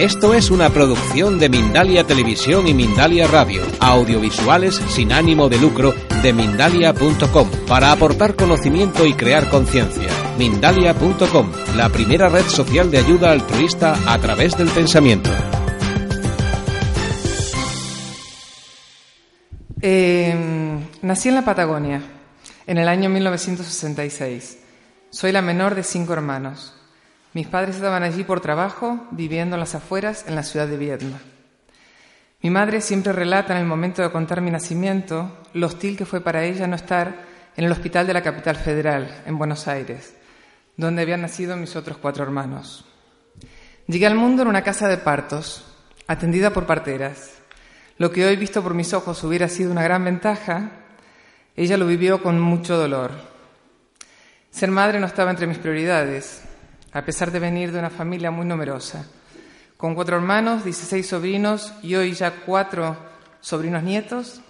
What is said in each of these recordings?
Esto es una producción de Mindalia Televisión y Mindalia Radio, audiovisuales sin ánimo de lucro de mindalia.com, para aportar conocimiento y crear conciencia. Mindalia.com, la primera red social de ayuda altruista a través del pensamiento. Eh, nací en la Patagonia en el año 1966. Soy la menor de cinco hermanos. Mis padres estaban allí por trabajo, viviendo en las afueras, en la ciudad de Viedma. Mi madre siempre relata en el momento de contar mi nacimiento lo hostil que fue para ella no estar en el hospital de la capital federal, en Buenos Aires, donde habían nacido mis otros cuatro hermanos. Llegué al mundo en una casa de partos, atendida por parteras. Lo que hoy visto por mis ojos hubiera sido una gran ventaja, ella lo vivió con mucho dolor. Ser madre no estaba entre mis prioridades, a pesar de venir de una familia muy numerosa, con cuatro hermanos, 16 sobrinos y hoy ya cuatro sobrinos nietos,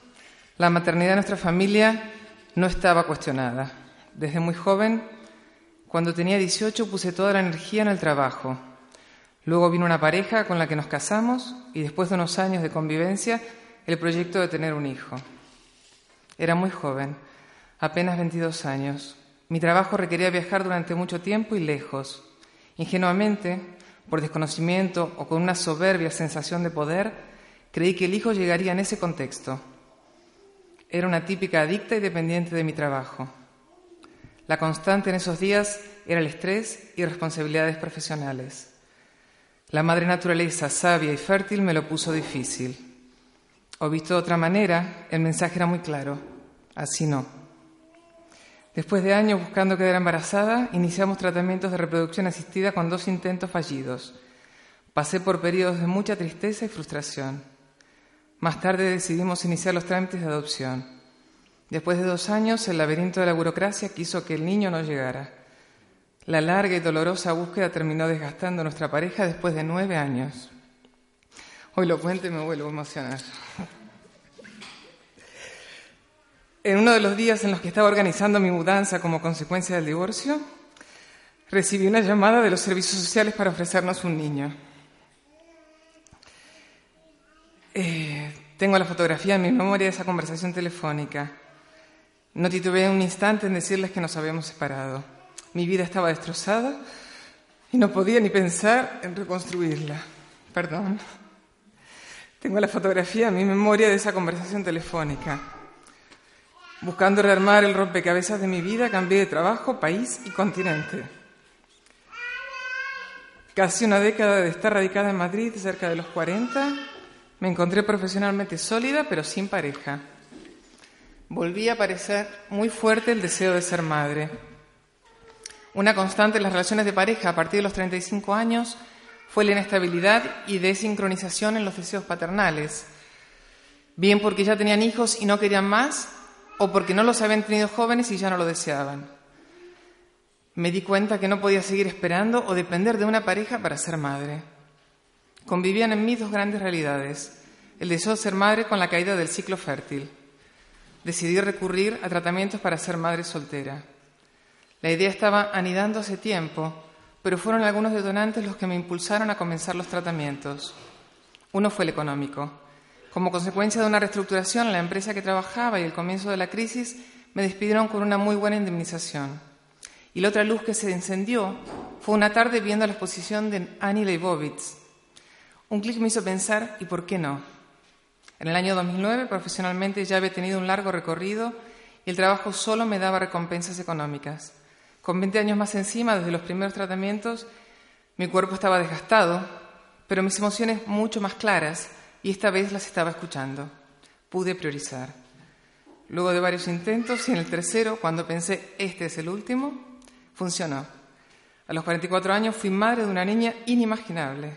la maternidad de nuestra familia no estaba cuestionada. Desde muy joven, cuando tenía 18, puse toda la energía en el trabajo. Luego vino una pareja con la que nos casamos y después de unos años de convivencia, el proyecto de tener un hijo. Era muy joven, apenas 22 años. Mi trabajo requería viajar durante mucho tiempo y lejos. Ingenuamente, por desconocimiento o con una soberbia sensación de poder, creí que el hijo llegaría en ese contexto. Era una típica adicta y dependiente de mi trabajo. La constante en esos días era el estrés y responsabilidades profesionales. La madre naturaleza, sabia y fértil, me lo puso difícil. O visto de otra manera, el mensaje era muy claro. Así no. Después de años buscando quedar embarazada, iniciamos tratamientos de reproducción asistida con dos intentos fallidos. Pasé por periodos de mucha tristeza y frustración. Más tarde decidimos iniciar los trámites de adopción. Después de dos años, el laberinto de la burocracia quiso que el niño no llegara. La larga y dolorosa búsqueda terminó desgastando nuestra pareja después de nueve años. Hoy lo cuento y me vuelvo a emocionar. En uno de los días en los que estaba organizando mi mudanza como consecuencia del divorcio, recibí una llamada de los servicios sociales para ofrecernos un niño. Eh, tengo la fotografía en mi memoria de esa conversación telefónica. No titubeé un instante en decirles que nos habíamos separado. Mi vida estaba destrozada y no podía ni pensar en reconstruirla. Perdón. Tengo la fotografía en mi memoria de esa conversación telefónica. Buscando rearmar el rompecabezas de mi vida, cambié de trabajo, país y continente. Casi una década de estar radicada en Madrid, cerca de los 40, me encontré profesionalmente sólida, pero sin pareja. Volví a aparecer muy fuerte el deseo de ser madre. Una constante en las relaciones de pareja a partir de los 35 años fue la inestabilidad y desincronización en los deseos paternales. Bien porque ya tenían hijos y no querían más, o porque no los habían tenido jóvenes y ya no lo deseaban. Me di cuenta que no podía seguir esperando o depender de una pareja para ser madre. Convivían en mí dos grandes realidades, el deseo de ser madre con la caída del ciclo fértil. Decidí recurrir a tratamientos para ser madre soltera. La idea estaba anidando hace tiempo, pero fueron algunos detonantes los que me impulsaron a comenzar los tratamientos. Uno fue el económico. Como consecuencia de una reestructuración en la empresa que trabajaba y el comienzo de la crisis, me despidieron con una muy buena indemnización. Y la otra luz que se encendió fue una tarde viendo la exposición de Annie Leibovitz. Un clic me hizo pensar, ¿y por qué no? En el año 2009, profesionalmente, ya había tenido un largo recorrido y el trabajo solo me daba recompensas económicas. Con 20 años más encima, desde los primeros tratamientos, mi cuerpo estaba desgastado, pero mis emociones mucho más claras y esta vez las estaba escuchando. Pude priorizar. Luego de varios intentos y en el tercero, cuando pensé este es el último, funcionó. A los 44 años fui madre de una niña inimaginable.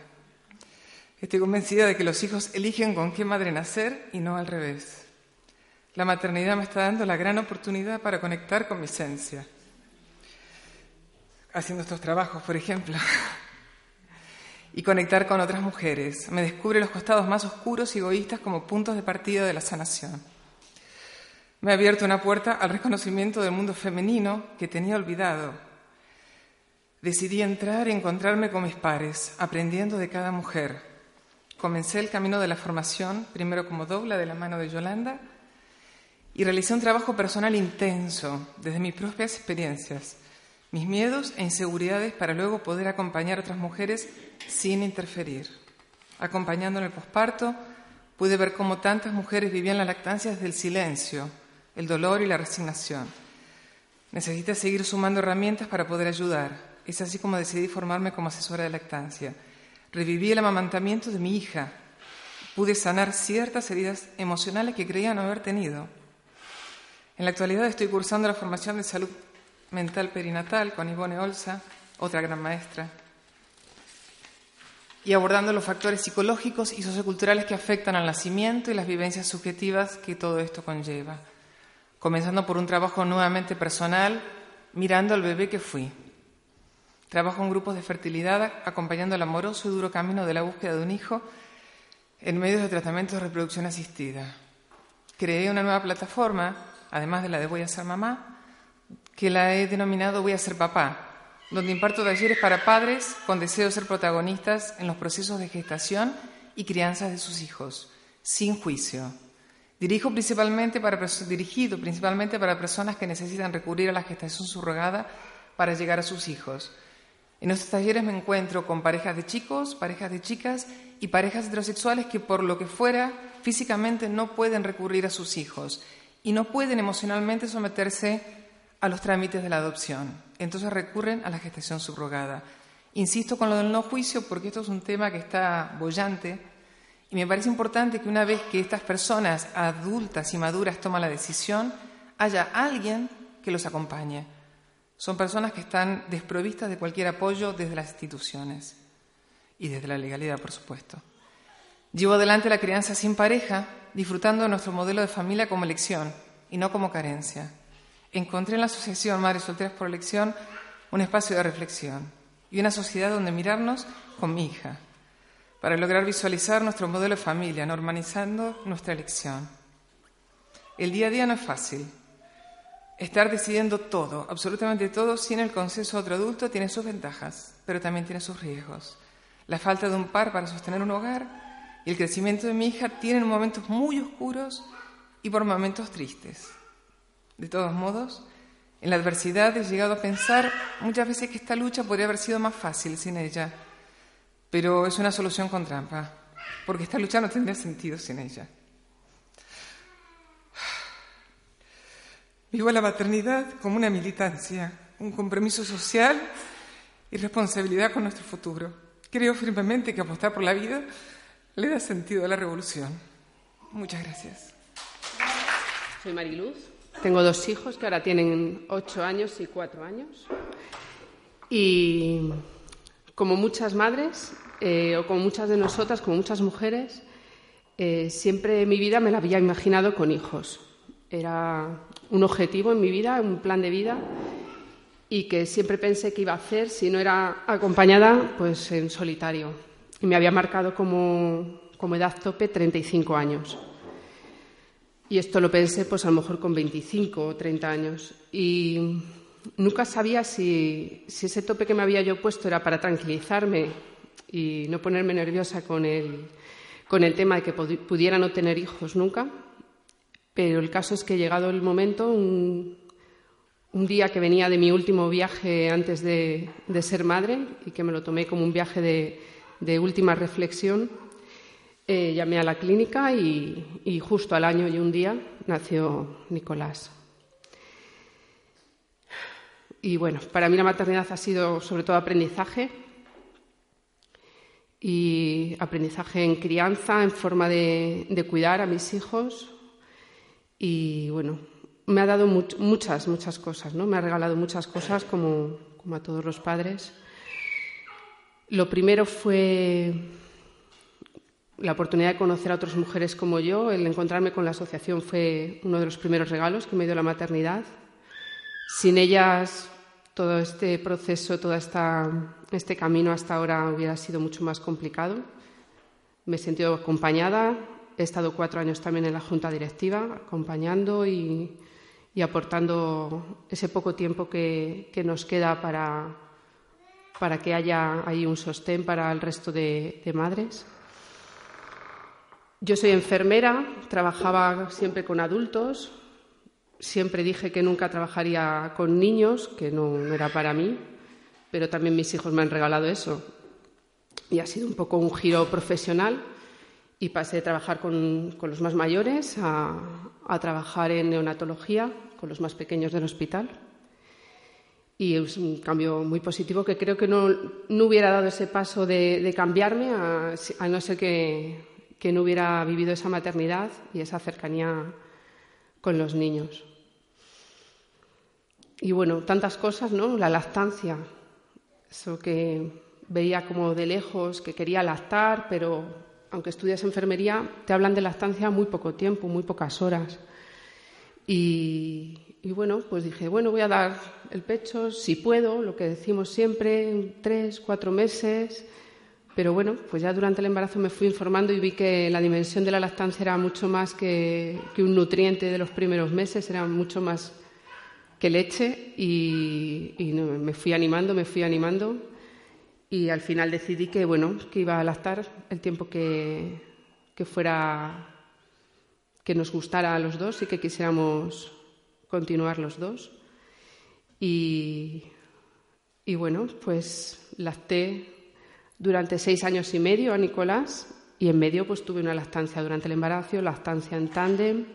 Estoy convencida de que los hijos eligen con qué madre nacer y no al revés. La maternidad me está dando la gran oportunidad para conectar con mi esencia. Haciendo estos trabajos, por ejemplo. y conectar con otras mujeres. Me descubre los costados más oscuros y egoístas como puntos de partida de la sanación. Me ha abierto una puerta al reconocimiento del mundo femenino que tenía olvidado. Decidí entrar y encontrarme con mis pares, aprendiendo de cada mujer. Comencé el camino de la formación, primero como dobla de la mano de Yolanda, y realicé un trabajo personal intenso desde mis propias experiencias, mis miedos e inseguridades para luego poder acompañar a otras mujeres sin interferir. Acompañando en el posparto, pude ver cómo tantas mujeres vivían la lactancia desde el silencio, el dolor y la resignación. Necesité seguir sumando herramientas para poder ayudar. Es así como decidí formarme como asesora de lactancia. Reviví el amamantamiento de mi hija. Pude sanar ciertas heridas emocionales que creía no haber tenido. En la actualidad estoy cursando la formación de salud mental perinatal con Ivone Olsa, otra gran maestra, y abordando los factores psicológicos y socioculturales que afectan al nacimiento y las vivencias subjetivas que todo esto conlleva, comenzando por un trabajo nuevamente personal, mirando al bebé que fui. Trabajo en grupos de fertilidad, acompañando el amoroso y duro camino de la búsqueda de un hijo en medios de tratamiento de reproducción asistida. Creé una nueva plataforma, además de la de Voy a ser mamá, que la he denominado Voy a ser papá, donde imparto talleres para padres con deseo de ser protagonistas en los procesos de gestación y crianza de sus hijos, sin juicio. Dirijo principalmente para, dirigido principalmente para personas que necesitan recurrir a la gestación subrogada para llegar a sus hijos. En estos talleres me encuentro con parejas de chicos, parejas de chicas y parejas heterosexuales que por lo que fuera físicamente no pueden recurrir a sus hijos y no pueden emocionalmente someterse a los trámites de la adopción. Entonces recurren a la gestación subrogada. Insisto con lo del no juicio porque esto es un tema que está bollante y me parece importante que una vez que estas personas adultas y maduras toman la decisión, haya alguien que los acompañe. Son personas que están desprovistas de cualquier apoyo desde las instituciones y desde la legalidad, por supuesto. Llevo adelante la crianza sin pareja, disfrutando de nuestro modelo de familia como elección y no como carencia encontré en la Asociación Madres Solteras por Elección un espacio de reflexión y una sociedad donde mirarnos con mi hija, para lograr visualizar nuestro modelo de familia, normalizando nuestra elección. El día a día no es fácil. Estar decidiendo todo, absolutamente todo, sin el consenso de otro adulto tiene sus ventajas, pero también tiene sus riesgos. La falta de un par para sostener un hogar y el crecimiento de mi hija tienen momentos muy oscuros y por momentos tristes. De todos modos, en la adversidad he llegado a pensar muchas veces que esta lucha podría haber sido más fácil sin ella, pero es una solución con trampa, porque esta lucha no tendría sentido sin ella. Vivo la maternidad como una militancia, un compromiso social y responsabilidad con nuestro futuro. Creo firmemente que apostar por la vida le da sentido a la revolución. Muchas gracias. Soy Mariluz, tengo dos hijos que ahora tienen ocho años y cuatro años. Y como muchas madres, eh, o como muchas de nosotras, como muchas mujeres, eh, siempre mi vida me la había imaginado con hijos. Era un objetivo en mi vida, un plan de vida, y que siempre pensé que iba a hacer si no era acompañada, pues en solitario. Y me había marcado como, como edad tope 35 años. Y esto lo pensé pues a lo mejor con 25 o 30 años. Y nunca sabía si, ese tope que me había yo puesto era para tranquilizarme y no ponerme nerviosa con el, con el tema de que pudiera no tener hijos nunca. Pero el caso es que llegado el momento, un, día que venía de mi último viaje antes de, ser madre y que me lo tomé como un viaje de última reflexión, eh, llamé a la clínica y, justo al año y un día nació Nicolás. Y bueno, para mí la maternidad ha sido sobre todo aprendizaje y aprendizaje en crianza, en forma de, cuidar a mis hijos. Y bueno, me ha dado muchas, muchas cosas, ¿no? Me ha regalado muchas cosas como, como a todos los padres. Lo primero fue la oportunidad de conocer a otras mujeres como yo, el encontrarme con la asociación fue uno de los primeros regalos que me dio la maternidad. Sin ellas, todo este proceso, todo este camino hasta ahora hubiera sido mucho más complicado. Me he sentido acompañada, he estado cuatro años también en la junta directiva, acompañando y, aportando ese poco tiempo que, nos queda para, para, que haya ahí un sostén para el resto de, de madres. Yo soy enfermera, trabajaba siempre con adultos, siempre dije que nunca trabajaría con niños, que no, era para mí, pero también mis hijos me han regalado eso. Y ha sido un poco un giro profesional y pasé de trabajar con, los más mayores a, trabajar en neonatología con los más pequeños del hospital. Y es un cambio muy positivo que creo que no, hubiera dado ese paso de, cambiarme a, no ser que, que no hubiera vivido esa maternidad y esa cercanía con los niños. Y bueno, tantas cosas, ¿no? La lactancia, eso que veía como de lejos, que quería lactar, pero aunque estudias enfermería, te hablan de lactancia muy poco tiempo, muy pocas horas. Y, bueno, pues dije, bueno, voy a dar el pecho, si puedo, lo que decimos siempre, tres, cuatro meses. Pero bueno, pues ya durante el embarazo me fui informando y vi que la dimensión de la lactancia era mucho más que, que un nutriente de los primeros meses, era mucho más que leche y, me fui animando, me fui animando y al final decidí que, bueno, que iba a lactar el tiempo que, fuera, que nos gustara a los dos y que quisiéramos continuar los dos. Y, y bueno, pues lacté durante seis años y medio a Nicolás y en medio pues tuve una lactancia durante el embarazo, lactancia en tándem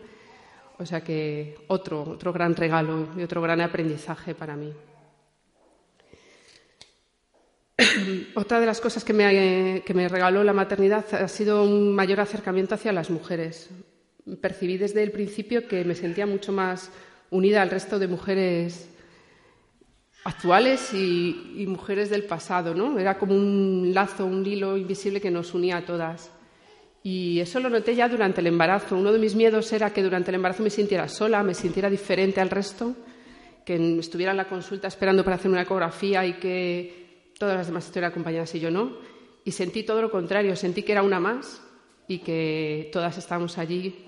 o sea que otro, otro gran regalo y otro gran aprendizaje para mí. Otra de las cosas que me, que me, regaló la maternidad ha sido un mayor acercamiento hacia las mujeres. Percibí desde el principio que me sentía mucho más unida al resto de mujeres actuales y, mujeres del pasado, ¿no? Era como un lazo, un hilo invisible que nos unía a todas. Y eso lo noté ya durante el embarazo. Uno de mis miedos era que durante el embarazo me sintiera sola, me sintiera diferente al resto, que estuviera en la consulta esperando para hacer una ecografía y que todas las demás estuvieran acompañadas y yo no. Y sentí todo lo contrario, sentí que era una más y que todas estábamos allí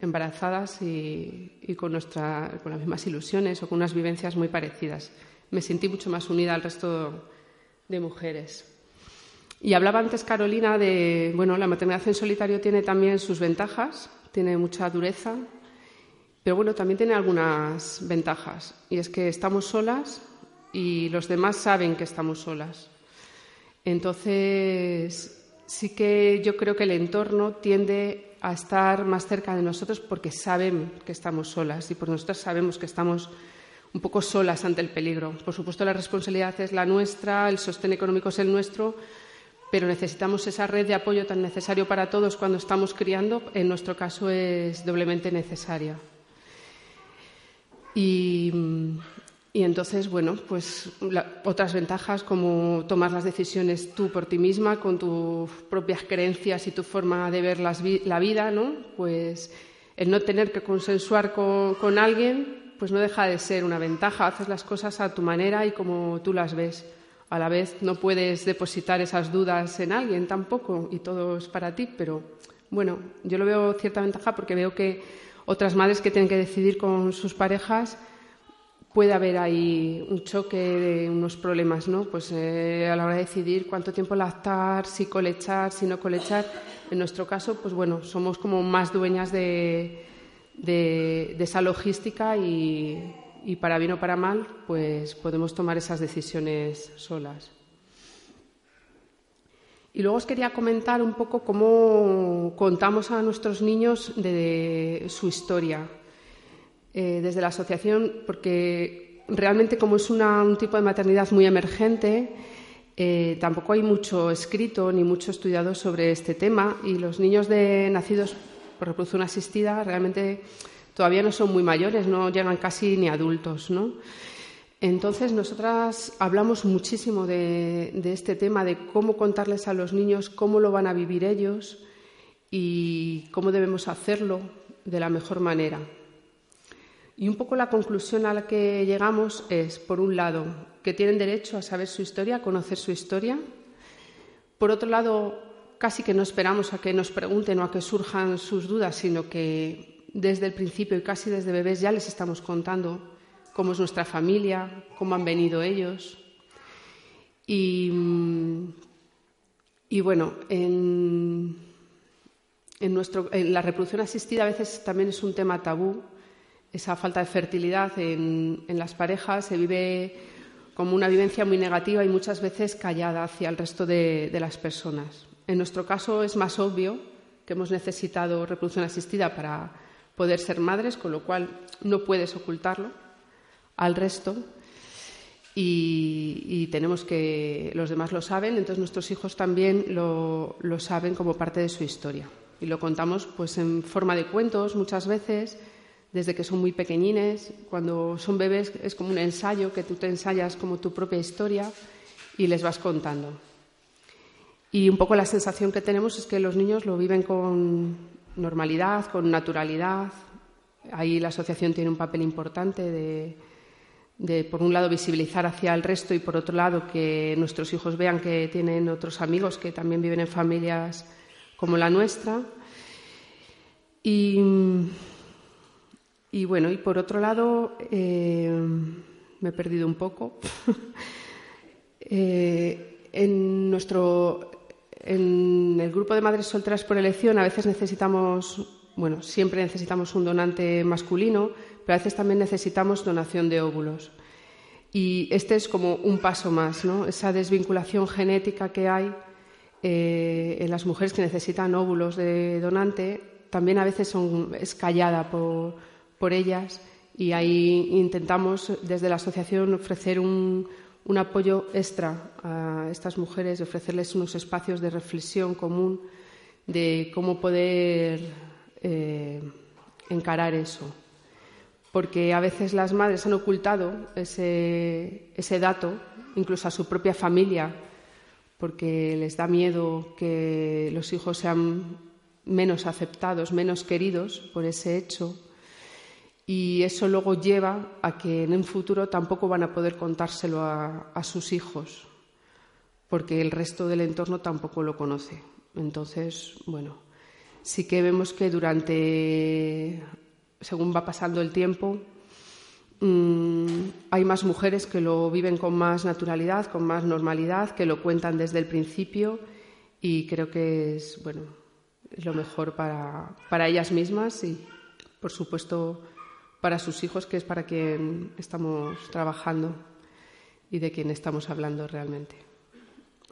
embarazadas y, con, nuestra, con las mismas ilusiones o con unas vivencias muy parecidas. Me sentí mucho más unida al resto de mujeres. Y hablaba antes Carolina de, bueno, la maternidad en solitario tiene también sus ventajas, tiene mucha dureza, pero bueno, también tiene algunas ventajas. Y es que estamos solas y los demás saben que estamos solas. Entonces, sí que yo creo que el entorno tiende a estar más cerca de nosotros porque saben que estamos solas y por nosotras sabemos que estamos un poco solas ante el peligro. Por supuesto, la responsabilidad es la nuestra, el sostén económico es el nuestro, pero necesitamos esa red de apoyo tan necesario para todos cuando estamos criando, en nuestro caso es doblemente necesaria. Y, entonces, bueno, pues otras ventajas como tomar las decisiones tú por ti misma, con tus propias creencias y tu forma de ver la vida, ¿no? Pues el no tener que consensuar con, con alguien, pues no deja de ser una ventaja. Haces las cosas a tu manera y como tú las ves a la vez no puedes depositar esas dudas en alguien tampoco y todo es para ti, pero bueno, yo lo veo cierta ventaja porque veo que otras madres que tienen que decidir con sus parejas puede haber ahí un choque de unos problemas, ¿no? Pues eh, a la hora de decidir cuánto tiempo lactar, si colechar, si no colechar. En nuestro caso, pues bueno, somos como más dueñas de, de esa logística y, para bien o para mal, pues podemos tomar esas decisiones solas. Y luego os quería comentar un poco cómo contamos a nuestros niños de su historia eh, desde la asociación, porque realmente como es un tipo de maternidad muy emergente, eh, tampoco hay mucho escrito ni mucho estudiado sobre este tema y los niños de nacidos por reproducción asistida realmente todavía no son muy mayores, no llegan casi ni adultos, ¿no? Entonces, nosotras hablamos muchísimo de, este tema, de cómo contarles a los niños cómo lo van a vivir ellos y cómo debemos hacerlo de la mejor manera. Y un poco la conclusión a la que llegamos es, por un lado, que tienen derecho a saber su historia, a conocer su historia. Por otro lado, casi que no esperamos a que nos pregunten o a que surjan sus dudas, sino que desde el principio y casi desde bebés ya les estamos contando cómo es nuestra familia, cómo han venido ellos. Y, bueno, en, nuestro, en la reproducción asistida a veces también es un tema tabú esa falta de fertilidad en, las parejas se vive como una vivencia muy negativa y muchas veces callada hacia el resto de, las personas. En nuestro caso es más obvio que hemos necesitado reproducción asistida para poder ser madres, con lo cual no puedes ocultarlo al resto. Y, tenemos que, los demás lo saben, entonces nuestros hijos también lo, lo saben como parte de su historia. Y lo contamos pues en forma de cuentos muchas veces desde que son muy pequeñines. Cuando son bebés es como un ensayo que tú te ensayas como tu propia historia y les vas contando. Y un poco la sensación que tenemos es que los niños lo viven con normalidad, con naturalidad. Ahí la asociación tiene un papel importante de, por un lado, visibilizar hacia el resto y, por otro lado, que nuestros hijos vean que tienen otros amigos que también viven en familias como la nuestra. Y y bueno, y por otro lado, eh, me he perdido un poco. Eh, en nuestro en el grupo de madres solteras por elección a veces necesitamos, bueno, siempre necesitamos un donante masculino, pero a veces también necesitamos donación de óvulos. Y este es como un paso más, ¿no? Esa desvinculación genética que hay eh, en las mujeres que necesitan óvulos de donante también a veces son, es callada por por ellas y ahí intentamos desde la asociación ofrecer un, apoyo extra a estas mujeres, ofrecerles unos espacios de reflexión común de cómo poder eh, encarar eso. Porque a veces las madres han ocultado ese dato, incluso a su propia familia, porque les da miedo que los hijos sean menos aceptados, menos queridos por ese hecho y eso luego lleva a que en un futuro tampoco van a poder contárselo a, sus hijos, porque el resto del entorno tampoco lo conoce. Entonces, bueno, sí que vemos que durante, según va pasando el tiempo, mm, hay más mujeres que lo viven con más naturalidad, con más normalidad, que lo cuentan desde el principio y creo que es, bueno, es lo mejor para, para ellas mismas y, por supuesto, para sus hijos, que es para quien estamos trabajando y de quien estamos hablando realmente.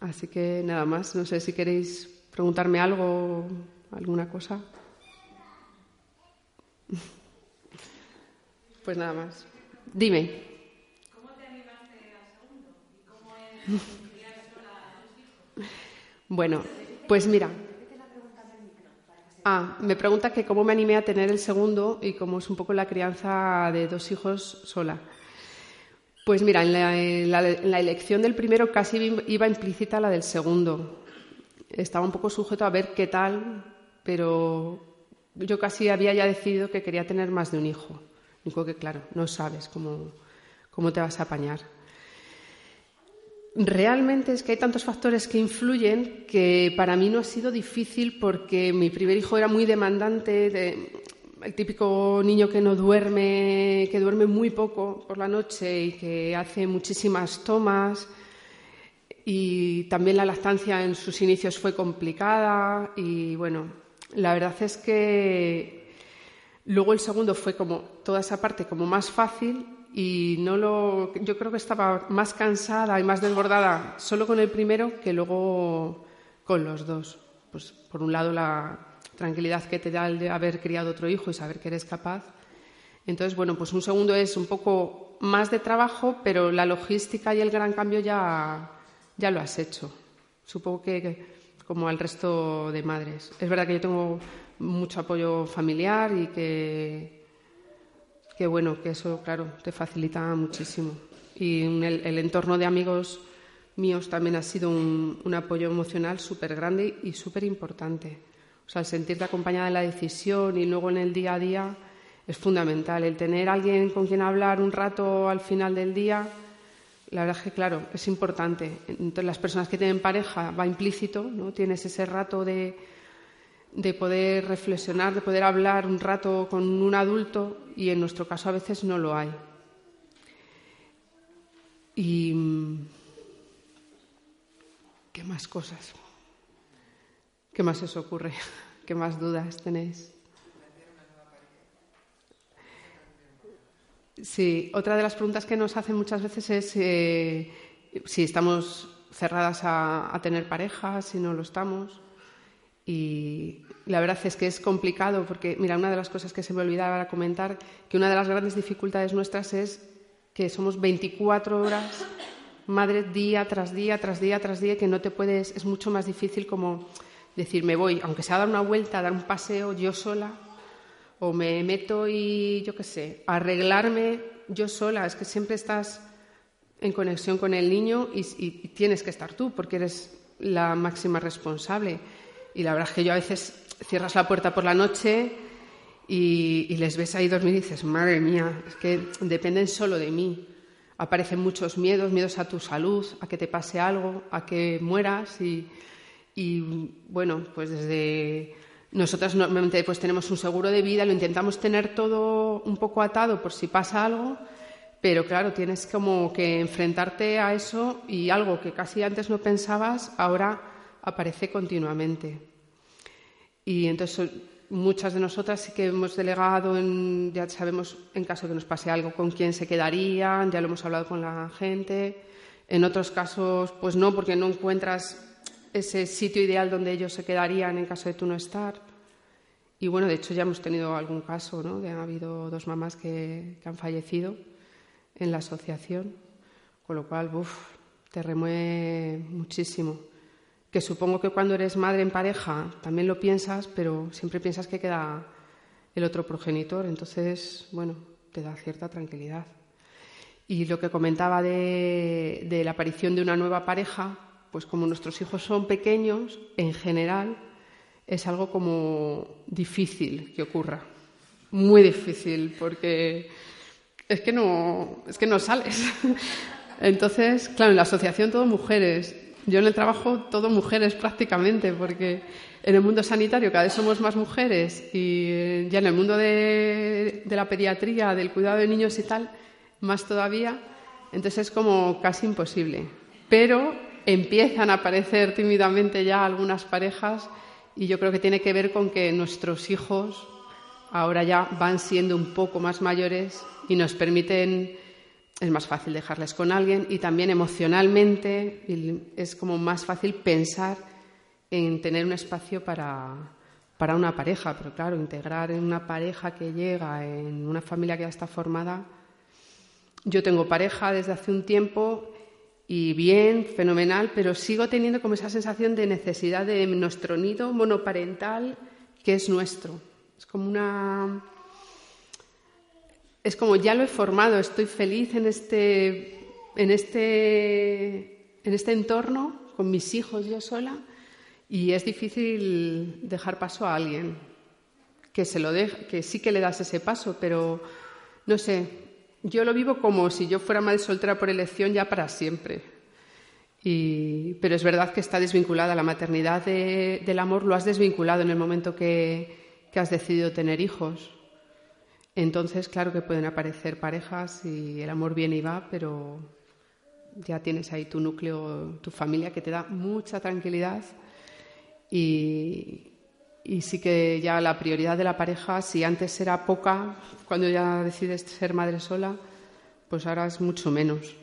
Así que nada más, no sé si queréis preguntarme algo, alguna cosa. Pues nada más. Dime. ¿Cómo te animaste al segundo? ¿Y cómo es Bueno, pues mira, Ah, me pregunta que cómo me animé a tener el segundo y cómo es un poco la crianza de dos hijos sola. Pues mira, en la, elección del primero casi iba implícita la del segundo. Estaba un poco sujeto a ver qué tal, pero yo casi había ya decidido que quería tener más de un hijo. Digo que, claro, no sabes cómo, cómo te vas a apañar realmente es que hay tantos factores que influyen que para mí no ha sido difícil porque mi primer hijo era muy demandante, el típico niño que no duerme, que duerme muy poco por la noche y que hace muchísimas tomas. Y también la lactancia en sus inicios fue complicada y bueno, la verdad es que luego el segundo fue como toda esa parte como más fácil y no lo, yo creo que estaba más cansada y más desbordada solo con el primero que luego con los dos. Pues por un lado la tranquilidad que te da el de haber criado otro hijo y saber que eres capaz. Entonces, bueno, pues un segundo es un poco más de trabajo, pero la logística y el gran cambio ya, ya lo has hecho. Supongo que como al resto de madres. Es verdad que yo tengo mucho apoyo familiar y que que bueno, que eso, claro, te facilita muchísimo. Y el, entorno de amigos míos también ha sido un, apoyo emocional súper grande y súper importante. O sea, el sentirte acompañada en la decisión y luego en el día a día es fundamental. El tener alguien con quien hablar un rato al final del día, la verdad es que, claro, es importante. Entre las personas que tienen pareja va implícito, ¿no? Tienes ese rato de, de poder reflexionar, de poder hablar un rato con un adulto y en nuestro caso a veces no lo hay. Y. ¿Qué más cosas? ¿Qué más os ocurre? ¿Qué más dudas tenéis? Sí, otra de las preguntas que nos hacen muchas veces es eh, si estamos cerradas a, tener pareja, si no lo estamos. Y la verdad es que es complicado porque, mira, una de las cosas que se me olvidaba comentar, que una de las grandes dificultades nuestras es que somos 24 horas madre día tras día, tras día, tras día, que no te puedes, es mucho más difícil como decir, me voy, aunque sea a dar una vuelta, dar un paseo yo sola, o me meto y, yo qué sé, arreglarme yo sola. Es que siempre estás en conexión con el niño y, tienes que estar tú porque eres la máxima responsable. Y la verdad es que yo a veces cierras la puerta por la noche y, les ves ahí dormir y dices, madre mía, es que dependen solo de mí. Aparecen muchos miedos, miedos a tu salud, a que te pase algo, a que mueras y, y bueno, pues desde nosotras normalmente pues tenemos un seguro de vida, lo intentamos tener todo un poco atado por si pasa algo, pero claro, tienes como que enfrentarte a eso y algo que casi antes no pensabas, ahora aparece continuamente. Y entonces muchas de nosotras sí que hemos delegado, en, ya sabemos en caso que nos pase algo con quién se quedarían, ya lo hemos hablado con la gente. En otros casos, pues no, porque no encuentras ese sitio ideal donde ellos se quedarían en caso de tú no estar. Y bueno, de hecho ya hemos tenido algún caso, ¿no? De, ha habido dos mamás que, han fallecido en la asociación, con lo cual, uff, te remueve muchísimo. Que supongo que cuando eres madre en pareja también lo piensas, pero siempre piensas que queda el otro progenitor, entonces, bueno, te da cierta tranquilidad. Y lo que comentaba de, la aparición de una nueva pareja, pues como nuestros hijos son pequeños, en general es algo como difícil que ocurra. Muy difícil, porque es que no, es que no sales. Entonces, claro, en la asociación todo mujeres. Yo en el trabajo todo mujeres prácticamente, porque en el mundo sanitario cada vez somos más mujeres y ya en el mundo de, de la pediatría, del cuidado de niños y tal, más todavía. Entonces es como casi imposible. Pero empiezan a aparecer tímidamente ya algunas parejas y yo creo que tiene que ver con que nuestros hijos ahora ya van siendo un poco más mayores y nos permiten, es más fácil dejarles con alguien y también emocionalmente es como más fácil pensar en tener un espacio para, para una pareja, pero claro, integrar en una pareja que llega, en una familia que ya está formada. Yo tengo pareja desde hace un tiempo y bien, fenomenal, pero sigo teniendo como esa sensación de necesidad de nuestro nido monoparental que es nuestro. Es como una. Es como ya lo he formado, estoy feliz en este, en este, en este entorno, con mis hijos yo sola, y es difícil dejar paso a alguien que se lo deja, que sí que le das ese paso, pero no sé, yo lo vivo como si yo fuera madre soltera por elección ya para siempre. pero es verdad que está desvinculada. La maternidad del amor lo has desvinculado en el momento que, has decidido tener hijos. Entonces, claro que pueden aparecer parejas y el amor viene y va, pero ya tienes ahí tu núcleo, tu familia que te da mucha tranquilidad y, sí que ya la prioridad de la pareja, si antes era poca, cuando ya decides ser madre sola, pues ahora es mucho menos.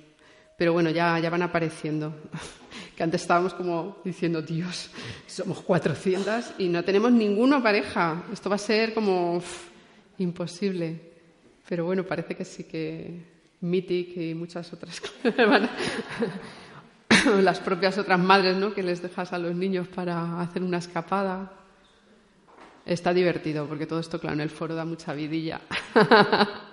Pero bueno, ya, ya van apareciendo. que antes estábamos como diciendo, Dios, somos 400 y no tenemos ninguna pareja. Esto va a ser como imposible. Pero bueno, parece que sí que Mythic y muchas otras las propias otras madres, ¿no? Que les dejas a los niños para hacer una escapada. Está divertido porque todo esto, claro, en el foro da mucha vidilla.